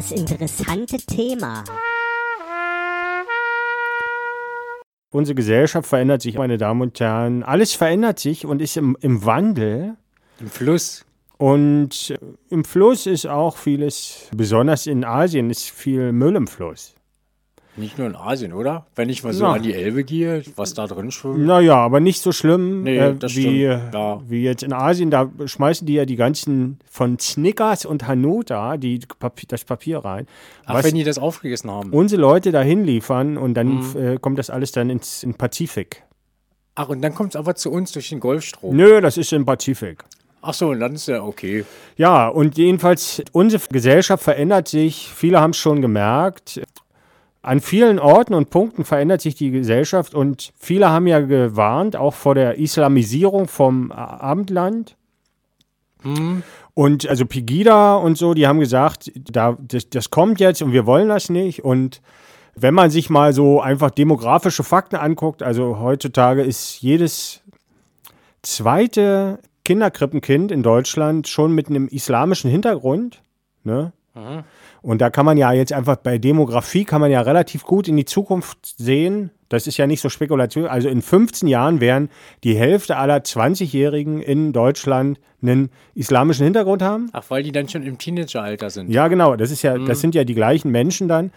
Das interessante Thema. Unsere Gesellschaft verändert sich, meine Damen und Herren. Alles verändert sich und ist im, im Wandel. Im Fluss. Und im Fluss ist auch vieles, besonders in Asien, ist viel Müll im Fluss. Nicht nur in Asien, oder? Wenn ich mal so Ja. an die Elbe gehe, was da drin schwimmt. Naja, aber nicht so schlimm Nee, äh, wie, stimmt, ja. wie jetzt in Asien. Da schmeißen die ja die ganzen von Snickers und Hanuta die Papi das Papier rein. Ach, wenn die das aufgegessen haben. unsere Leute dahin liefern und dann Mhm. äh, kommt das alles dann ins in Pazifik. Ach, und dann kommt es aber zu uns durch den Golfstrom. Nö, das ist im Pazifik. Ach so, und dann ist ja okay. Ja, und jedenfalls, unsere Gesellschaft verändert sich. Viele haben es schon gemerkt. An vielen Orten und Punkten verändert sich die Gesellschaft und viele haben ja gewarnt, auch vor der Islamisierung vom Abendland. Und also Pegida und so, die haben gesagt, da, das, das kommt jetzt und wir wollen das nicht. Und wenn man sich mal so einfach demografische Fakten anguckt, also heutzutage ist jedes zweite Kinderkrippenkind in Deutschland schon mit einem islamischen Hintergrund. Ne? Und da kann man ja jetzt einfach bei Demografie kann man ja relativ gut in die Zukunft sehen. Das ist ja nicht so Spekulation. Also in 15 Jahren werden die Hälfte aller 20-Jährigen in Deutschland einen islamischen Hintergrund haben. Ach, weil die dann schon im Teenageralter sind. Ja, genau. Das ist ja, das sind ja die gleichen Menschen dann.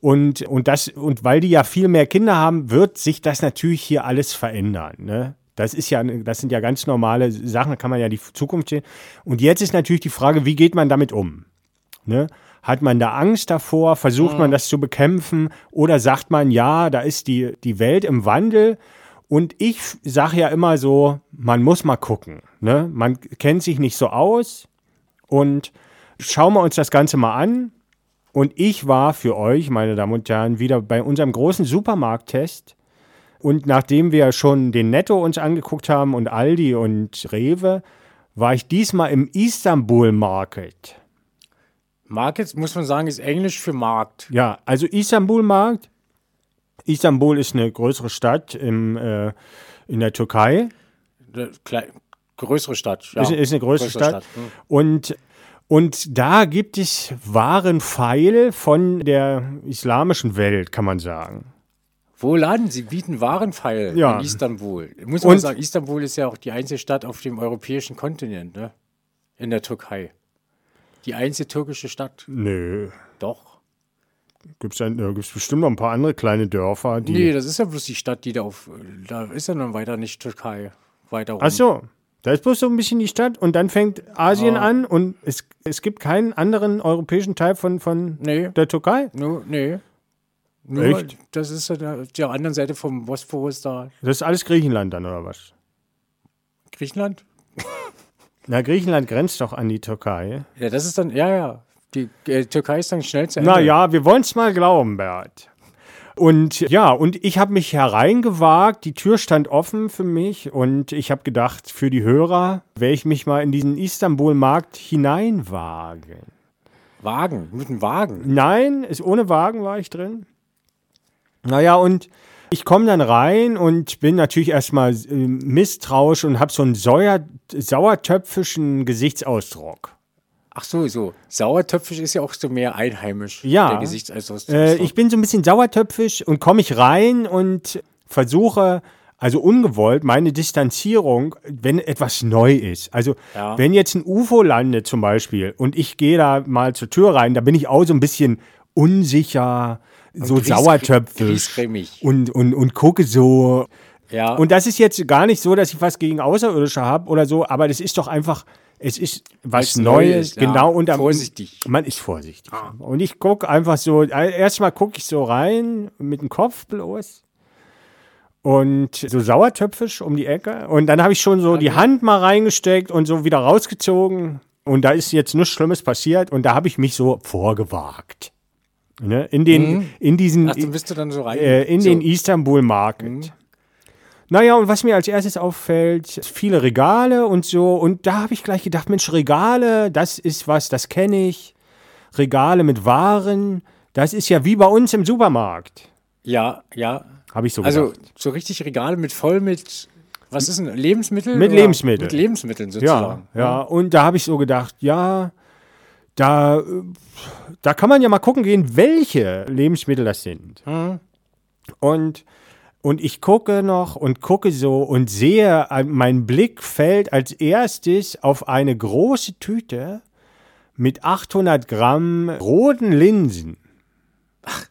Und, und das, und weil die ja viel mehr Kinder haben, wird sich das natürlich hier alles verändern. Ne? Das ist ja, das sind ja ganz normale Sachen, da kann man ja die Zukunft sehen. Und jetzt ist natürlich die Frage, wie geht man damit um? Ne? Hat man da Angst davor? Versucht man das zu bekämpfen? Oder sagt man, ja, da ist die, die Welt im Wandel? Und ich sage ja immer so, man muss mal gucken. Ne? Man kennt sich nicht so aus. Und schauen wir uns das Ganze mal an. Und ich war für euch, meine Damen und Herren, wieder bei unserem großen Supermarkttest. Und nachdem wir schon den Netto uns angeguckt haben und Aldi und Rewe, war ich diesmal im Istanbul Market. Market, muss man sagen, ist Englisch für Markt. Ja, also Istanbul Markt. Istanbul ist eine größere Stadt im, äh, in der Türkei. Klei- größere Stadt. Ja. Ist, ist eine größere, Stadt. Hm. Und, und da gibt es wahren Pfeil von der islamischen Welt, kann man sagen. Wo laden sie? Bieten Warenpfeil Ja. in Istanbul. Muss man Und- sagen, Istanbul ist ja auch die einzige Stadt auf dem europäischen Kontinent, ne? In der Türkei. Die einzige türkische Stadt. Nö. Doch. Gibt es bestimmt noch ein paar andere kleine Dörfer, die. Nee, das ist ja bloß die Stadt, die da auf. Da ist ja dann weiter nicht Türkei. Weiter rum. Ach so. Da ist bloß so ein bisschen die Stadt und dann fängt Asien an und es, es gibt keinen anderen europäischen Teil von, von Nee. der Türkei. Nur, nee. Nur, Echt? Das ist ja der, der anderen Seite vom Bosporus da. Das ist alles Griechenland dann, oder was? Griechenland? Na, Griechenland grenzt doch an die Türkei. Ja, das ist dann. Ja, ja. Die äh, Türkei ist dann schnell zu Ende. Na ja, wir wollen es mal glauben, Bert. Und ja, und ich habe mich hereingewagt, die Tür stand offen für mich und ich habe gedacht, für die Hörer werde ich mich mal in diesen Istanbul-Markt hineinwagen. Wagen. Mit einem Wagen. Nein, ist, ohne Wagen war ich drin. Naja, und ich komme dann rein und bin natürlich erstmal äh, misstrauisch und habe so einen säuer, sauertöpfischen Gesichtsausdruck. Ach so, so. Sauertöpfisch ist ja auch so mehr einheimisch. Ja. Der Gesichtsausdruck. Äh, ich bin so ein bisschen sauertöpfisch und komme ich rein und versuche, also ungewollt, meine Distanzierung, wenn etwas neu ist. Also, Ja. wenn jetzt ein UFO landet zum Beispiel und ich gehe da mal zur Tür rein, da bin ich auch so ein bisschen unsicher, so sauertöpfisch griesgrämig. und, und, und gucke so. ja. Und das ist jetzt gar nicht so, dass ich was gegen Außerirdische habe oder so, aber das ist doch einfach, es ist was neu Neues, ist, ja. genau. Und am- Vorsichtig. Man ist vorsichtig. Und ich gucke einfach so, äh, erstmal gucke ich so rein, mit dem Kopf bloß. Und so sauertöpfisch um die Ecke. Und dann habe ich schon so die Hand mal reingesteckt und so wieder rausgezogen. Und da ist jetzt nichts Schlimmes passiert. Und da habe ich mich so vorgewagt. Ne? In, den, in diesen. Ach, dann bist du dann so rein. Äh, in so. den Istanbul Market. Naja, und was mir als erstes auffällt, viele Regale und so. Und da habe ich gleich gedacht, Mensch, Regale, das ist was, das kenne ich. Regale mit Waren, das ist ja wie bei uns im Supermarkt. Ja, ja. Habe ich so Also gedacht. so richtig Regale mit voll mit, was ist denn, Lebensmittel? Mit oder? Lebensmitteln. Mit Lebensmitteln Ja, sozusagen. ja. Und da habe ich so gedacht, ja, da, äh, da kann man ja mal gucken gehen, welche Lebensmittel das sind. Und, und ich gucke noch und gucke so und sehe, äh, mein Blick fällt als erstes auf eine große Tüte mit 800 Gramm roten Linsen.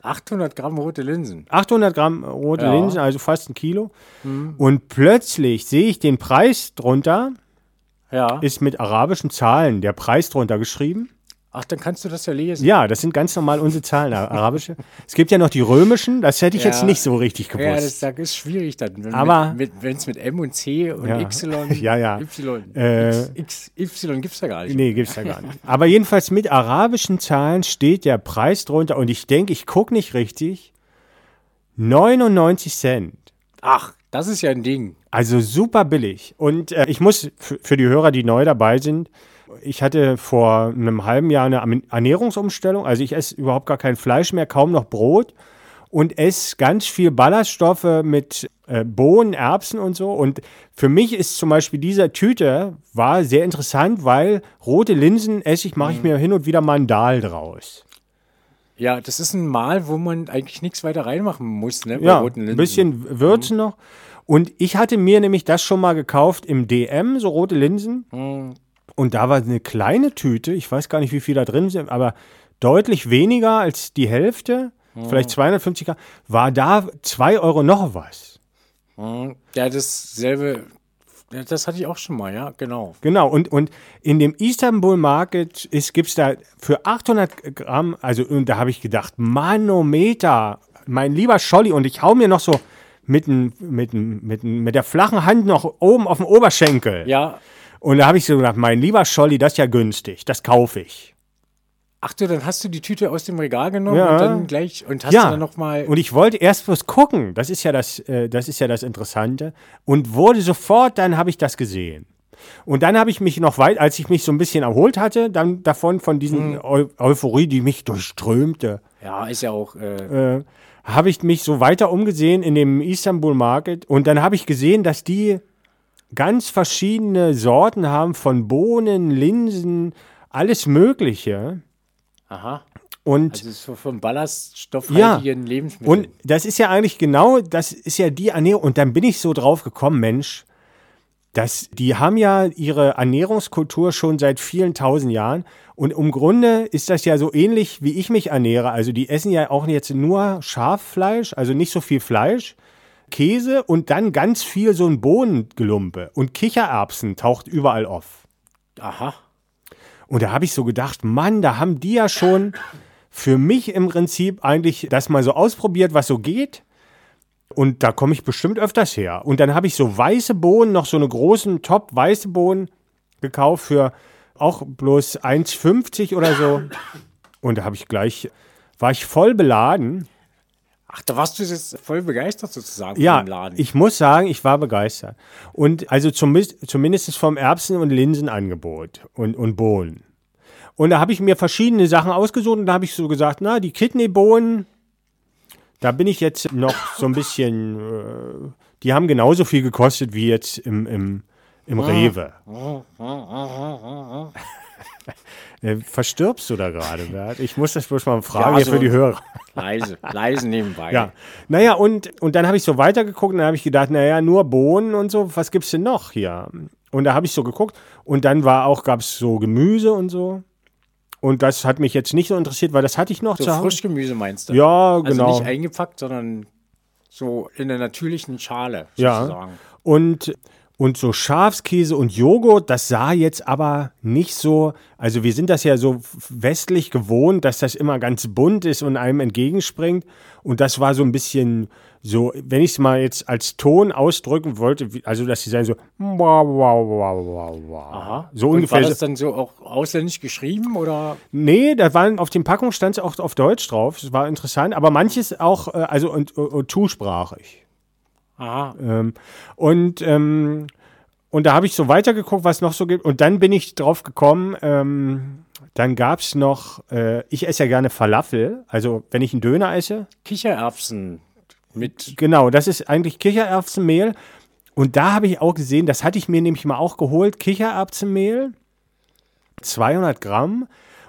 800 Gramm rote Linsen. 800 Gramm rote Ja. Linsen, also fast ein Kilo. Und plötzlich sehe ich den Preis drunter, Ja. ist mit arabischen Zahlen der Preis drunter geschrieben. Ach, dann kannst du das ja lesen. Ja, das sind ganz normal unsere Zahlen, arabische. Es gibt ja noch die römischen, das hätte ich Ja. jetzt nicht so richtig Ja, das, gewusst. das ist schwierig dann. Wenn Aber- wenn es mit M und C und Ja. Y. Ja, ja. Y. Äh, X, X, Y gibt es da gar nicht. Nee, gibt's ja gar nicht. Aber jedenfalls mit arabischen Zahlen steht der Preis drunter und ich denke, ich gucke nicht richtig. 99 Cent. Ach, das ist ja ein Ding. Also super billig. Und äh, ich muss für die Hörer, die neu dabei sind, ich hatte vor einem halben Jahr eine Ernährungsumstellung. Also ich esse überhaupt gar kein Fleisch mehr, kaum noch Brot und esse ganz viel Ballaststoffe mit äh, Bohnen, Erbsen und so. Und für mich ist zum Beispiel diese Tüte war sehr interessant, weil rote Linsen esse ich, mache ich mir hin und wieder mal einen Dahl draus. Ja, das ist ein Mal, wo man eigentlich nichts weiter reinmachen muss, ne? bei Ja, roten Linsen. ein bisschen Würzen noch. Und ich hatte mir nämlich das schon mal gekauft im DM, so rote Linsen. Und da war eine kleine Tüte, ich weiß gar nicht, wie viel da drin sind, aber deutlich weniger als die Hälfte, vielleicht 250 Gramm, war da 2 Euro noch was. Ja, dasselbe, das hatte ich auch schon mal, ja, genau. Genau, und, und in dem Istanbul Market gibt es da für 800 Gramm, also und da habe ich gedacht, Manometer, mein lieber Scholli, und ich hau mir noch so mit, mit, mit, mit der flachen Hand noch oben auf dem Oberschenkel. Ja, Und da habe ich so gedacht, mein lieber Scholli, das ist ja günstig, das kaufe ich. ach du, dann hast du die Tüte aus dem Regal genommen Ja. und dann gleich, und hast du ja, dann nochmal, und ich wollte erst bloß gucken, das ist ja das, äh, das ist ja das Interessante, und wurde sofort, dann habe ich das gesehen. Und dann habe ich mich noch weit, als ich mich so ein bisschen erholt hatte, dann davon von diesen Eu Euphorie, die mich durchströmte, ja, ist ja auch, äh, äh, habe ich mich so weiter umgesehen in dem Istanbul Market und dann habe ich gesehen, dass die ganz verschiedene Sorten haben von Bohnen, Linsen, alles Mögliche. aha, Und also so von ballaststoffhaltigen Lebensmitteln. Und das ist ja eigentlich genau, das ist ja die Ernährung. Und dann bin ich so drauf gekommen, Mensch, dass die haben ja ihre Ernährungskultur schon seit vielen tausend Jahren. Und im Grunde ist das ja so ähnlich, wie ich mich ernähre. Also die essen ja auch jetzt nur Schaffleisch, also nicht so viel Fleisch, Käse und dann ganz viel so ein Bohnengelumpe. Und Kichererbsen taucht überall auf. aha, Und da habe ich so gedacht, Mann, da haben die ja schon für mich im Prinzip eigentlich das mal so ausprobiert, was so geht. Und da komme ich bestimmt öfters her. Und dann habe ich so weiße Bohnen, noch so eine großen Top weiße Bohnen gekauft für auch bloß 1,50 oder so. Und da habe ich gleich, war ich voll beladen. Ach, da warst du jetzt voll begeistert sozusagen Ja, dem Laden. ich muss sagen, ich war begeistert. Und also zumindest, zumindest vom Erbsen- und Linsenangebot und, und Bohnen. Und da habe ich mir verschiedene Sachen ausgesucht und da habe ich so gesagt, na, die Kidneybohnen, da bin ich jetzt noch so ein bisschen, äh, die haben genauso viel gekostet wie jetzt im, im, im Rewe. Äh, Verstirbst du da gerade, Bert? Ich muss das bloß mal fragen Ja, hier also- für die Hörer. Leise, leise nebenbei. Ja, naja, und, und dann habe ich so weitergeguckt und dann habe ich gedacht, naja, nur Bohnen und so, was gibt's denn noch hier? Und da habe ich so geguckt und dann war auch, gab es so Gemüse und so. Und das hat mich jetzt nicht so interessiert, weil das hatte ich noch So zu Hause. Frischgemüse meinst du? Ja, Also genau. nicht eingepackt, sondern so in der natürlichen Schale Ja. sozusagen. Und, und so Schafskäse und Joghurt, das sah jetzt aber nicht so, also wir sind das ja so westlich gewohnt, dass das immer ganz bunt ist und einem entgegenspringt. Und das war so ein bisschen so, wenn ich es mal jetzt als Ton ausdrücken wollte, also dass sie sagen so, wow, wow, wow, wow, wow. Aha. So Und ungefähr. War das dann so auch ausländisch geschrieben oder? Nee, da waren auf den Packungen stand es auch auf Deutsch drauf. Das war interessant, aber manches auch, äh, also und, und, und zusprachig. Aha. Ähm, und, ähm, und da habe ich so weitergeguckt, was noch so gibt. Und dann bin ich drauf gekommen, ähm, dann gab es noch, äh, ich esse ja gerne Falafel. Also wenn ich einen Döner esse, Kichererbsen mit. genau, das ist eigentlich Kichererbsenmehl. Und da habe ich auch gesehen, das hatte ich mir nämlich mal auch geholt, Kichererbsenmehl, 200 Gramm.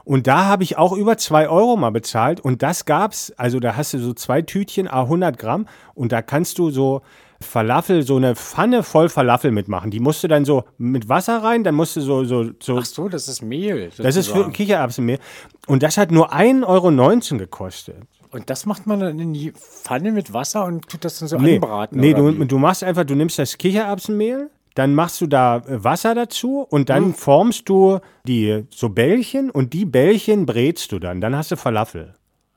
Und da habe ich auch über zwei Euro mal bezahlt. Und das gab's, also da hast du so zwei Tütchen, a 100 Gramm. Und da kannst du so Falafel, so eine Pfanne voll Falafel mitmachen. Die musst du dann so mit Wasser rein, dann musst du so, so, so Ach so, das ist Mehl. das ist für sozusagen. Kichererbsenmehl. Und das hat nur 1,19 Euro gekostet. Und das macht man dann in die Pfanne mit Wasser und tut das dann so Nee, anbraten. nee oder du, du machst einfach, du nimmst das Kichererbsenmehl, dann machst du da äh, Wasser dazu und dann formst du die so Bällchen und die Bällchen brätst du dann. Dann hast du Falafel.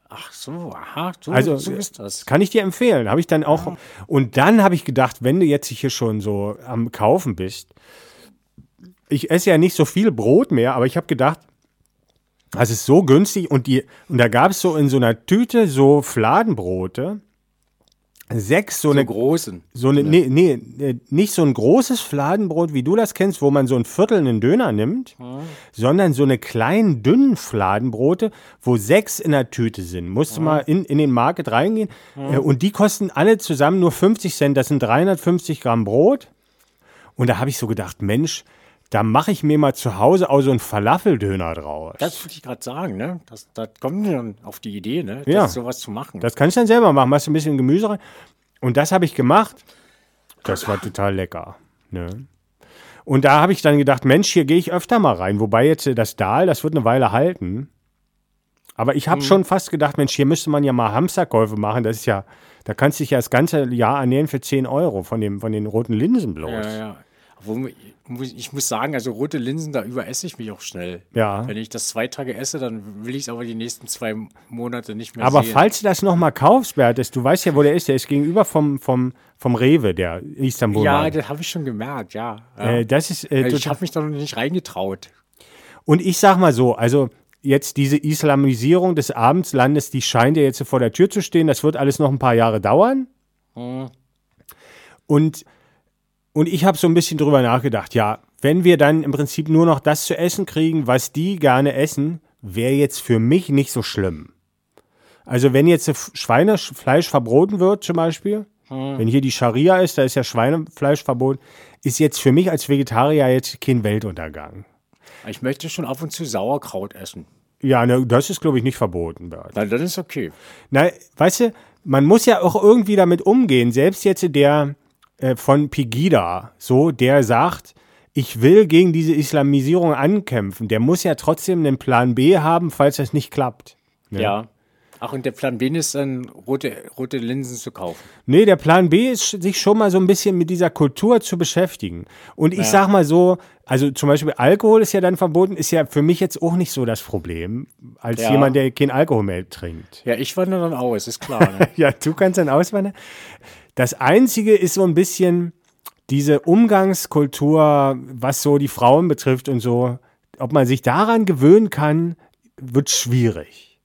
Ach so, aha, so, Also so ist das. Kann ich dir empfehlen. Habe ich dann auch. Und dann habe ich gedacht, wenn du jetzt hier schon so am Kaufen bist, ich esse ja nicht so viel Brot mehr, aber ich habe gedacht, das ist so günstig und die und da gab es so in so einer Tüte so Fladenbrote. Sechs so, So eine großen. so eine, nee, nee, äh, nicht so ein großes Fladenbrot, wie du das kennst, wo man so ein Viertel einen Döner nimmt, sondern so eine kleinen, dünnen Fladenbrote, wo sechs in der Tüte sind. Musst du mal in, in den Market reingehen. Äh, Und die kosten alle zusammen nur 50 Cent. Das sind 350 Gramm Brot. Und da habe ich so gedacht, Mensch, da mache ich mir mal zu Hause auch so einen Falafeldöner draus. Das wollte ich gerade sagen, ne? Das, das kommt mir dann auf die Idee, ne? Das Ja. sowas zu machen. Das kannst du dann selber machen. Machst du ein bisschen Gemüse rein. Und das habe ich gemacht. Das war total lecker. Ne? Und da habe ich dann gedacht, Mensch, hier gehe ich öfter mal rein. Wobei jetzt äh, das Dahl, das wird eine Weile halten. Aber ich habe schon fast gedacht, Mensch, hier müsste man ja mal Hamsterkäufe machen. Das ist ja, da kannst du dich ja das ganze Jahr ernähren für 10 Euro von, dem, von den roten Linsen bloß. ja, ja. Ich muss sagen, also rote Linsen, da überesse ich mich auch schnell. Ja. Wenn ich das zwei Tage esse, dann will ich es aber die nächsten zwei Monate nicht mehr Aber sehen. falls du das nochmal kaufst, Bertes, du weißt ja, wo der ist. Der ist gegenüber vom, vom, vom Rewe, der Istanbul. Ja, das habe ich schon gemerkt, ja. ja. äh, das ist äh, ich total- habe mich da noch nicht reingetraut. Und ich sag mal so, also jetzt diese Islamisierung des Abendslandes, die scheint ja jetzt vor der Tür zu stehen. Das wird alles noch ein paar Jahre dauern. Und, und ich habe so ein bisschen drüber nachgedacht, ja, wenn wir dann im Prinzip nur noch das zu essen kriegen, was die gerne essen, wäre jetzt für mich nicht so schlimm. Also wenn jetzt Schweinefleisch verboten wird zum Beispiel, wenn hier die Scharia ist, da ist ja Schweinefleisch verboten, ist jetzt für mich als Vegetarier jetzt kein Weltuntergang. Ich möchte schon ab und zu Sauerkraut essen. Ja, ne, das ist, glaube ich, nicht verboten, Bert. Na, dann ist okay. Na, weißt du, man muss ja auch irgendwie damit umgehen. Selbst jetzt der äh, von Pegida, so, der sagt, ich will gegen diese Islamisierung ankämpfen, der muss ja trotzdem einen Plan B haben, falls das nicht klappt. Ja. Ach, und der Plan B ist dann, rote, rote Linsen zu kaufen. Nee, der Plan B ist, sich schon mal so ein bisschen mit dieser Kultur zu beschäftigen. Und ich sag mal so, also zum Beispiel Alkohol ist ja dann verboten, ist ja für mich jetzt auch nicht so das Problem, als Ja. jemand, der kein Alkohol mehr trinkt. Ja, ich wandere dann aus, ist klar. Ne? Ja, du kannst dann auswandern. Das Einzige ist so ein bisschen diese Umgangskultur, was so die Frauen betrifft und so. Ob man sich daran gewöhnen kann, wird schwierig.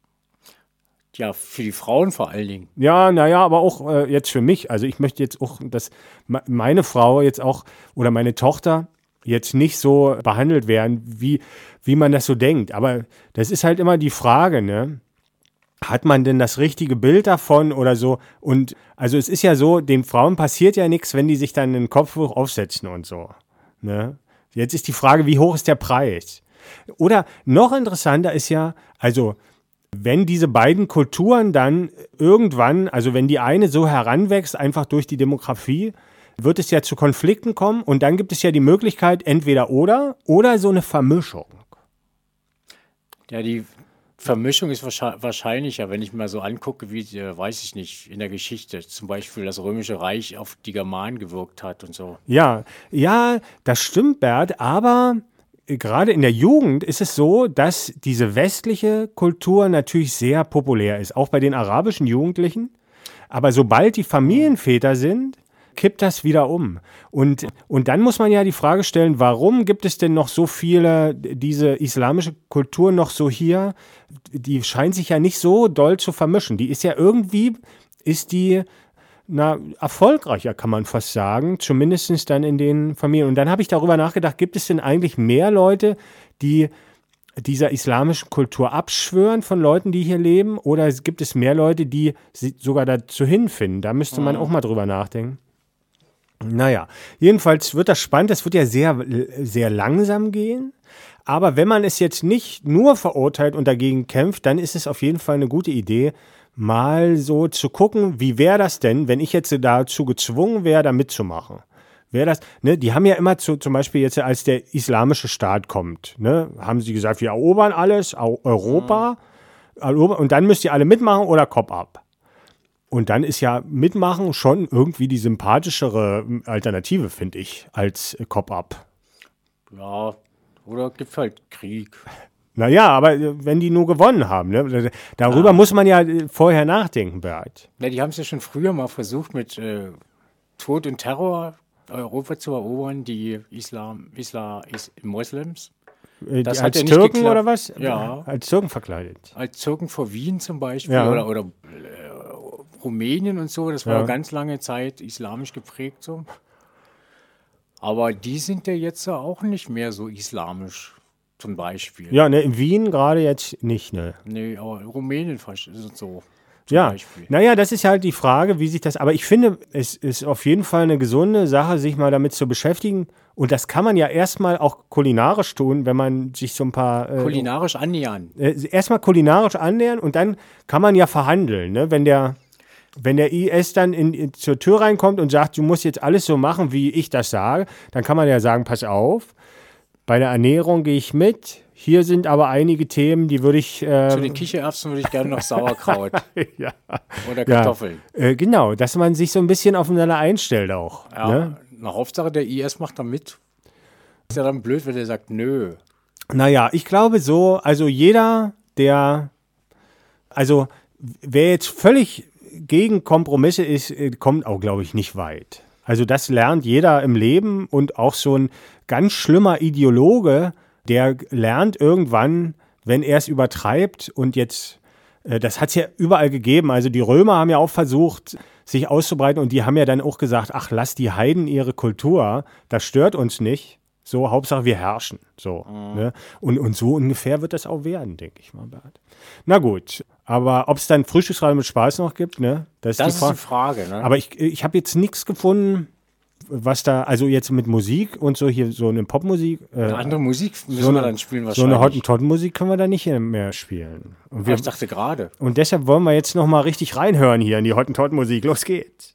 ja, für die Frauen vor allen Dingen. Ja, naja, aber auch äh, jetzt für mich. Also ich möchte jetzt auch, dass me- meine Frau jetzt auch oder meine Tochter jetzt nicht so behandelt werden, wie, wie man das so denkt. Aber das ist halt immer die Frage, ne? Hat man denn das richtige Bild davon oder so? Und also es ist ja so, den Frauen passiert ja nichts, wenn die sich dann den Kopf hoch aufsetzen und so. Ne? Jetzt ist die Frage, wie hoch ist der Preis? Oder noch interessanter ist ja, also wenn diese beiden Kulturen dann irgendwann, also wenn die eine so heranwächst, einfach durch die Demografie, wird es ja zu Konflikten kommen und dann gibt es ja die Möglichkeit, entweder oder oder so eine Vermischung. Ja, die Vermischung ist wahrscheinlich, wahrscheinlicher, wenn ich mir so angucke, wie, äh, weiß ich nicht, in der Geschichte zum Beispiel das Römische Reich auf die Germanen gewirkt hat und so. Ja, ja, das stimmt, Bert, aber gerade in der Jugend ist es so, dass diese westliche Kultur natürlich sehr populär ist, auch bei den arabischen Jugendlichen. Aber sobald die Familienväter sind, kippt das wieder um. Und, und dann muss man ja die Frage stellen, warum gibt es denn noch so viele, diese islamische Kultur noch so hier? Die scheint sich ja nicht so doll zu vermischen. Die ist ja irgendwie, ist die na, erfolgreicher, kann man fast sagen, zumindest dann in den Familien. Und dann habe ich darüber nachgedacht, gibt es denn eigentlich mehr Leute, die dieser islamischen Kultur abschwören von Leuten, die hier leben? Oder gibt es mehr Leute, die sie sogar dazu hinfinden? Da müsste man auch mal drüber nachdenken. Naja, jedenfalls wird das spannend. Das wird ja sehr, sehr langsam gehen. Aber wenn man es jetzt nicht nur verurteilt und dagegen kämpft, dann ist es auf jeden Fall eine gute Idee, mal so zu gucken, wie wäre das denn, wenn ich jetzt dazu gezwungen wäre, da mitzumachen. Wäre das, ne, die haben ja immer zu, zum Beispiel jetzt, als der islamische Staat kommt, ne, haben sie gesagt, wir erobern alles, Europa, und dann müsst ihr alle mitmachen oder Kopf ab. Und dann ist ja Mitmachen schon irgendwie die sympathischere Alternative, finde ich, als Cop Up. Ja, oder gibt halt Krieg. Naja, aber wenn die nur gewonnen haben, ne? darüber ja. muss man ja vorher nachdenken, Bert. Ja, die haben es ja schon früher mal versucht, mit äh, Tod und Terror Europa zu erobern, die Islam, Islam, Is Moslems. Äh, das als ja Türken oder was? Ja. Als Türken verkleidet. Als Türken vor Wien zum Beispiel ja. oder, oder äh, Rumänien und so, das war ja. ganz lange Zeit islamisch geprägt so. Aber die sind ja jetzt auch nicht mehr so islamisch, zum Beispiel. Ja, ne, in Wien gerade jetzt nicht, ne? Nee, aber in Rumänien ist es so. Ja, Beispiel. naja, das ist halt die Frage, wie sich das, aber ich finde, es ist auf jeden Fall eine gesunde Sache, sich mal damit zu beschäftigen. Und das kann man ja erstmal auch kulinarisch tun, wenn man sich so ein paar. Äh, kulinarisch annähern. Äh, erstmal kulinarisch annähern und dann kann man ja verhandeln, ne? Wenn der, wenn der IS dann in, in, zur Tür reinkommt und sagt, du musst jetzt alles so machen, wie ich das sage, dann kann man ja sagen, pass auf, bei der Ernährung gehe ich mit. Hier sind aber einige Themen, die würde ich. Äh, Zu den Kichererbsen würde ich gerne noch Sauerkraut. ja. Oder Kartoffeln. Ja, äh, genau, dass man sich so ein bisschen aufeinander einstellt auch. Ja, ne? Na, Hauptsache der IS macht da mit. Ist ja dann blöd, wenn der sagt, nö. Naja, ich glaube so, also jeder, der, also wer jetzt völlig gegen Kompromisse ist, äh, kommt auch, glaube ich, nicht weit. Also das lernt jeder im Leben und auch so ein ganz schlimmer Ideologe, der lernt irgendwann, wenn er es übertreibt und jetzt, äh, das hat es ja überall gegeben. Also die Römer haben ja auch versucht, sich auszubreiten und die haben ja dann auch gesagt, ach, lass die Heiden ihre Kultur, das stört uns nicht. So, Hauptsache wir herrschen. So. Mhm. Ne? Und, und so ungefähr wird das auch werden, denke ich mal, Bert. Na gut. Aber ob es dann Frühstücksradio mit Spaß noch gibt, ne? Das, das ist, die, ist die Frage. Ne? Aber ich, ich habe jetzt nichts gefunden, was da, also jetzt mit Musik und so hier so eine Popmusik. Äh, eine andere Musik müssen so wir dann spielen wahrscheinlich. So eine Hottentotten-Musik können wir da nicht mehr spielen. Und wir, ich dachte gerade. Und deshalb wollen wir jetzt noch mal richtig reinhören hier in die Hottentotten-Musik. Los geht's.